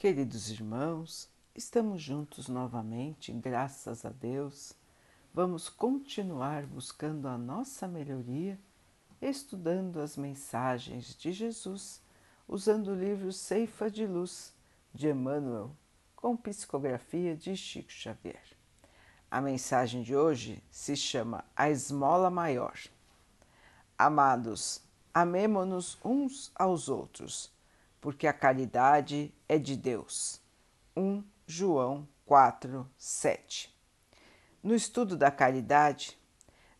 Queridos irmãos, estamos juntos novamente, graças a Deus. Vamos continuar buscando a nossa melhoria, estudando as mensagens de Jesus, usando o livro Ceifa de Luz de Emmanuel, com psicografia de Chico Xavier. A mensagem de hoje se chama A Esmola Maior. Amados, amemo-nos uns aos outros porque a caridade é de Deus. 1 João 4, 7. No estudo da caridade,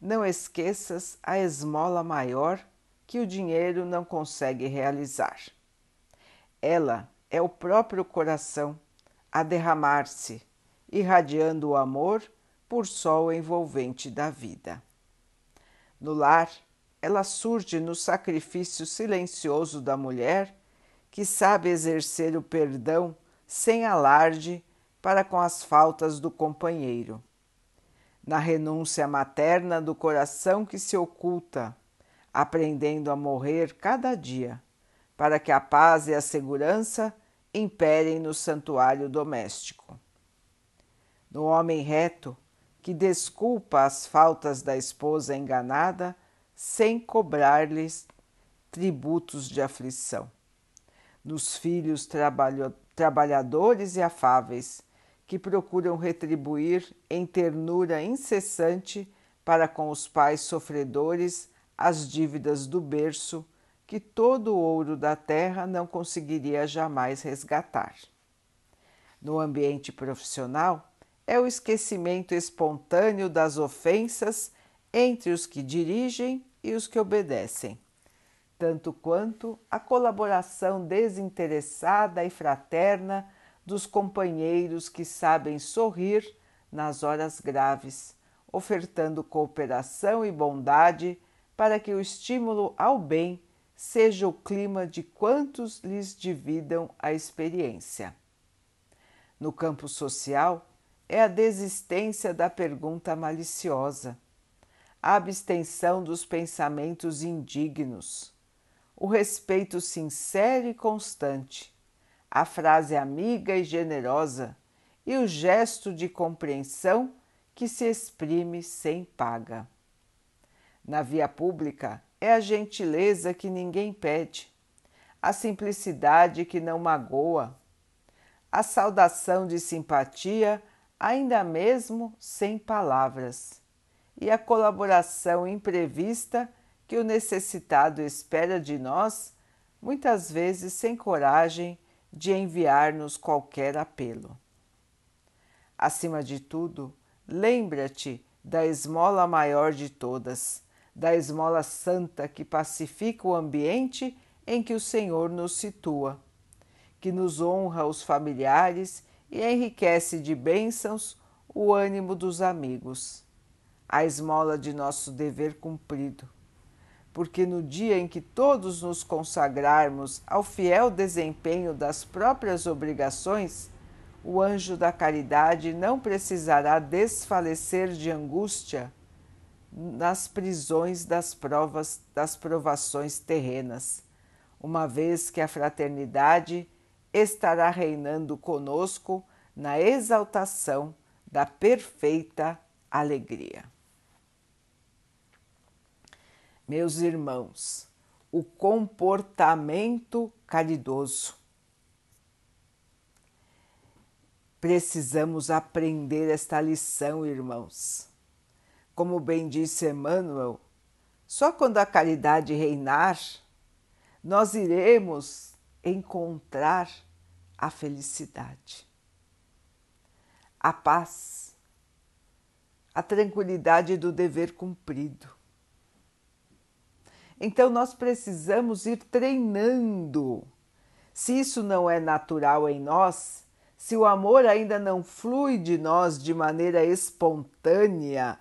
não esqueças a esmola maior que o dinheiro não consegue realizar. Ela é o próprio coração a derramar-se, irradiando o amor por sol envolvente da vida. No lar, ela surge no sacrifício silencioso da mulher que sabe exercer o perdão sem alarde para com as faltas do companheiro. Na renúncia materna do coração que se oculta, aprendendo a morrer cada dia, para que a paz e a segurança imperem no santuário doméstico. No homem reto, que desculpa as faltas da esposa enganada sem cobrar-lhes tributos de aflição nos filhos trabalho, trabalhadores e afáveis, que procuram retribuir em ternura incessante para com os pais sofredores as dívidas do berço que todo o ouro da terra não conseguiria jamais resgatar. No ambiente profissional, é o esquecimento espontâneo das ofensas entre os que dirigem e os que obedecem tanto quanto a colaboração desinteressada e fraterna dos companheiros que sabem sorrir nas horas graves, ofertando cooperação e bondade para que o estímulo ao bem seja o clima de quantos lhes dividam a experiência. No campo social, é a desistência da pergunta maliciosa, a abstenção dos pensamentos indignos o respeito sincero e constante, a frase amiga e generosa e o gesto de compreensão que se exprime sem paga. Na via pública é a gentileza que ninguém pede, a simplicidade que não magoa, a saudação de simpatia, ainda mesmo sem palavras, e a colaboração imprevista que o necessitado espera de nós, muitas vezes sem coragem de enviar-nos qualquer apelo. Acima de tudo, lembra-te da esmola maior de todas, da esmola santa que pacifica o ambiente em que o Senhor nos situa, que nos honra os familiares e enriquece de bênçãos o ânimo dos amigos, a esmola de nosso dever cumprido porque no dia em que todos nos consagrarmos ao fiel desempenho das próprias obrigações, o anjo da caridade não precisará desfalecer de angústia nas prisões das provas das provações terrenas, uma vez que a fraternidade estará reinando conosco na exaltação da perfeita alegria. Meus irmãos, o comportamento caridoso. Precisamos aprender esta lição, irmãos. Como bem disse Emmanuel, só quando a caridade reinar, nós iremos encontrar a felicidade, a paz, a tranquilidade do dever cumprido então nós precisamos ir treinando. Se isso não é natural em nós, se o amor ainda não flui de nós de maneira espontânea,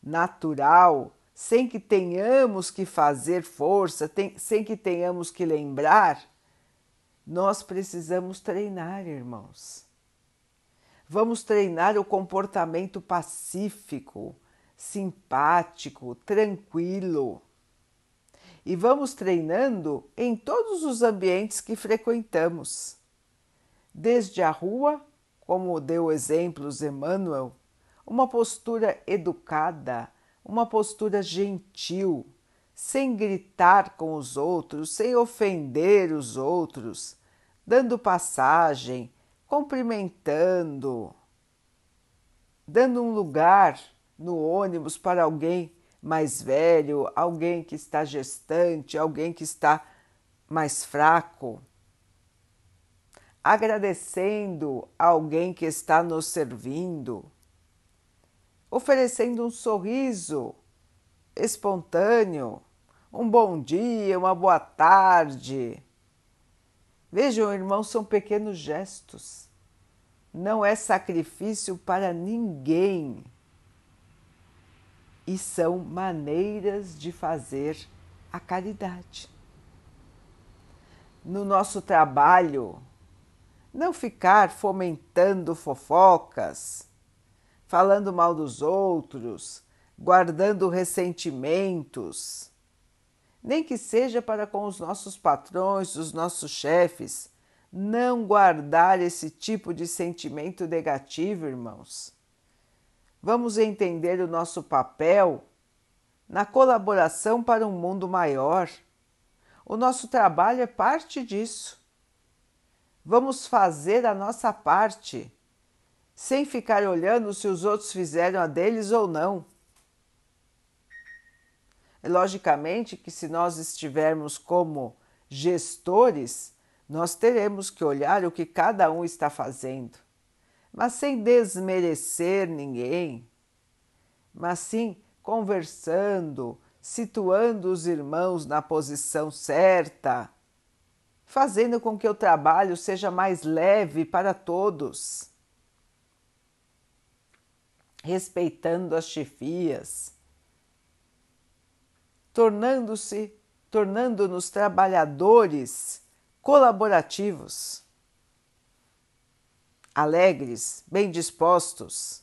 natural, sem que tenhamos que fazer força, tem, sem que tenhamos que lembrar, nós precisamos treinar, irmãos. Vamos treinar o comportamento pacífico, simpático, tranquilo e vamos treinando em todos os ambientes que frequentamos. desde a rua, como deu exemplos Emmanuel, uma postura educada, uma postura gentil, sem gritar com os outros, sem ofender os outros, dando passagem, cumprimentando, dando um lugar no ônibus para alguém mais velho, alguém que está gestante, alguém que está mais fraco, agradecendo alguém que está nos servindo, oferecendo um sorriso espontâneo, um bom dia, uma boa tarde. Vejam, irmãos, são pequenos gestos. Não é sacrifício para ninguém. E são maneiras de fazer a caridade. No nosso trabalho, não ficar fomentando fofocas, falando mal dos outros, guardando ressentimentos, nem que seja para com os nossos patrões, os nossos chefes, não guardar esse tipo de sentimento negativo, irmãos. Vamos entender o nosso papel na colaboração para um mundo maior. O nosso trabalho é parte disso. Vamos fazer a nossa parte, sem ficar olhando se os outros fizeram a deles ou não Logicamente que se nós estivermos como gestores, nós teremos que olhar o que cada um está fazendo, mas sem desmerecer ninguém, mas sim conversando, situando os irmãos na posição certa, fazendo com que o trabalho seja mais leve para todos, respeitando as chefias tornando-se, tornando-nos trabalhadores colaborativos, alegres, bem dispostos.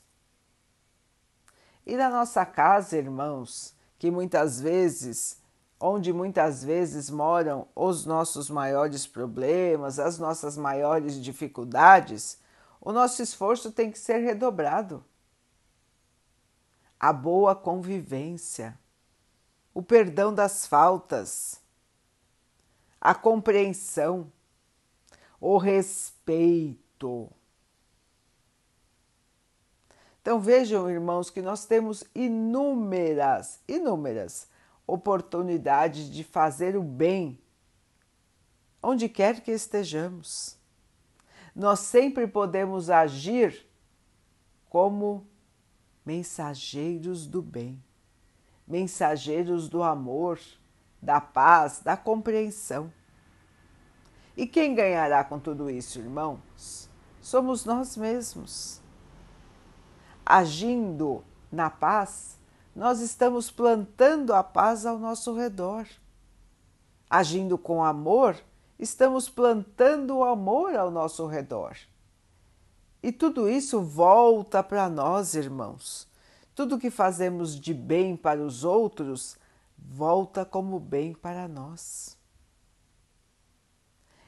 E na nossa casa, irmãos, que muitas vezes, onde muitas vezes moram os nossos maiores problemas, as nossas maiores dificuldades, o nosso esforço tem que ser redobrado. A boa convivência o perdão das faltas, a compreensão, o respeito. Então vejam, irmãos, que nós temos inúmeras, inúmeras oportunidades de fazer o bem onde quer que estejamos. Nós sempre podemos agir como mensageiros do bem mensageiros do amor, da paz, da compreensão. E quem ganhará com tudo isso, irmãos? Somos nós mesmos. Agindo na paz, nós estamos plantando a paz ao nosso redor. Agindo com amor, estamos plantando o amor ao nosso redor. E tudo isso volta para nós, irmãos tudo que fazemos de bem para os outros volta como bem para nós.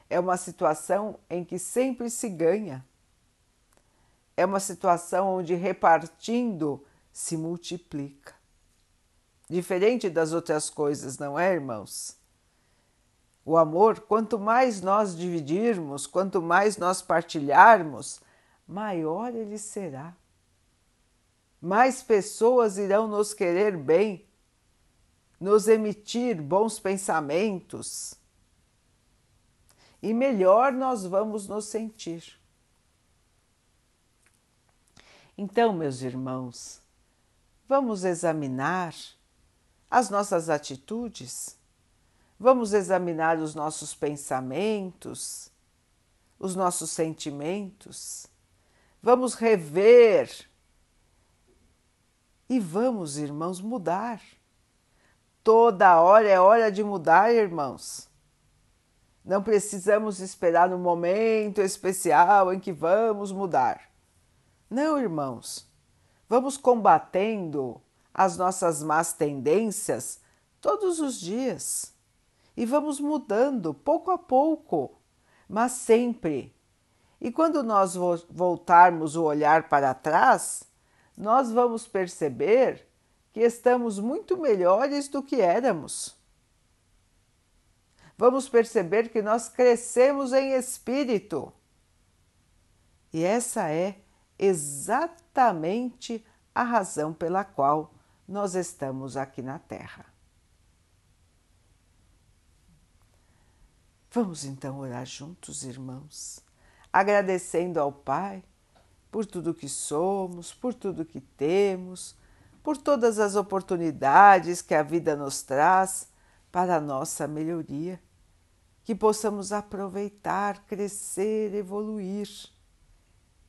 É uma situação em que sempre se ganha. É uma situação onde repartindo se multiplica. Diferente das outras coisas, não é, irmãos? O amor, quanto mais nós dividirmos, quanto mais nós partilharmos, maior ele será mais pessoas irão nos querer bem, nos emitir bons pensamentos e melhor nós vamos nos sentir. Então, meus irmãos, vamos examinar as nossas atitudes, vamos examinar os nossos pensamentos, os nossos sentimentos, vamos rever e vamos, irmãos, mudar. Toda hora é hora de mudar, irmãos. Não precisamos esperar no momento especial em que vamos mudar. Não, irmãos. Vamos combatendo as nossas más tendências todos os dias e vamos mudando pouco a pouco, mas sempre E quando nós voltarmos o olhar para trás, nós vamos perceber que estamos muito melhores do que éramos. Vamos perceber que nós crescemos em espírito. E essa é exatamente a razão pela qual nós estamos aqui na Terra. Vamos então orar juntos, irmãos, agradecendo ao Pai por tudo que somos, por tudo que temos, por todas as oportunidades que a vida nos traz para a nossa melhoria, que possamos aproveitar, crescer, evoluir.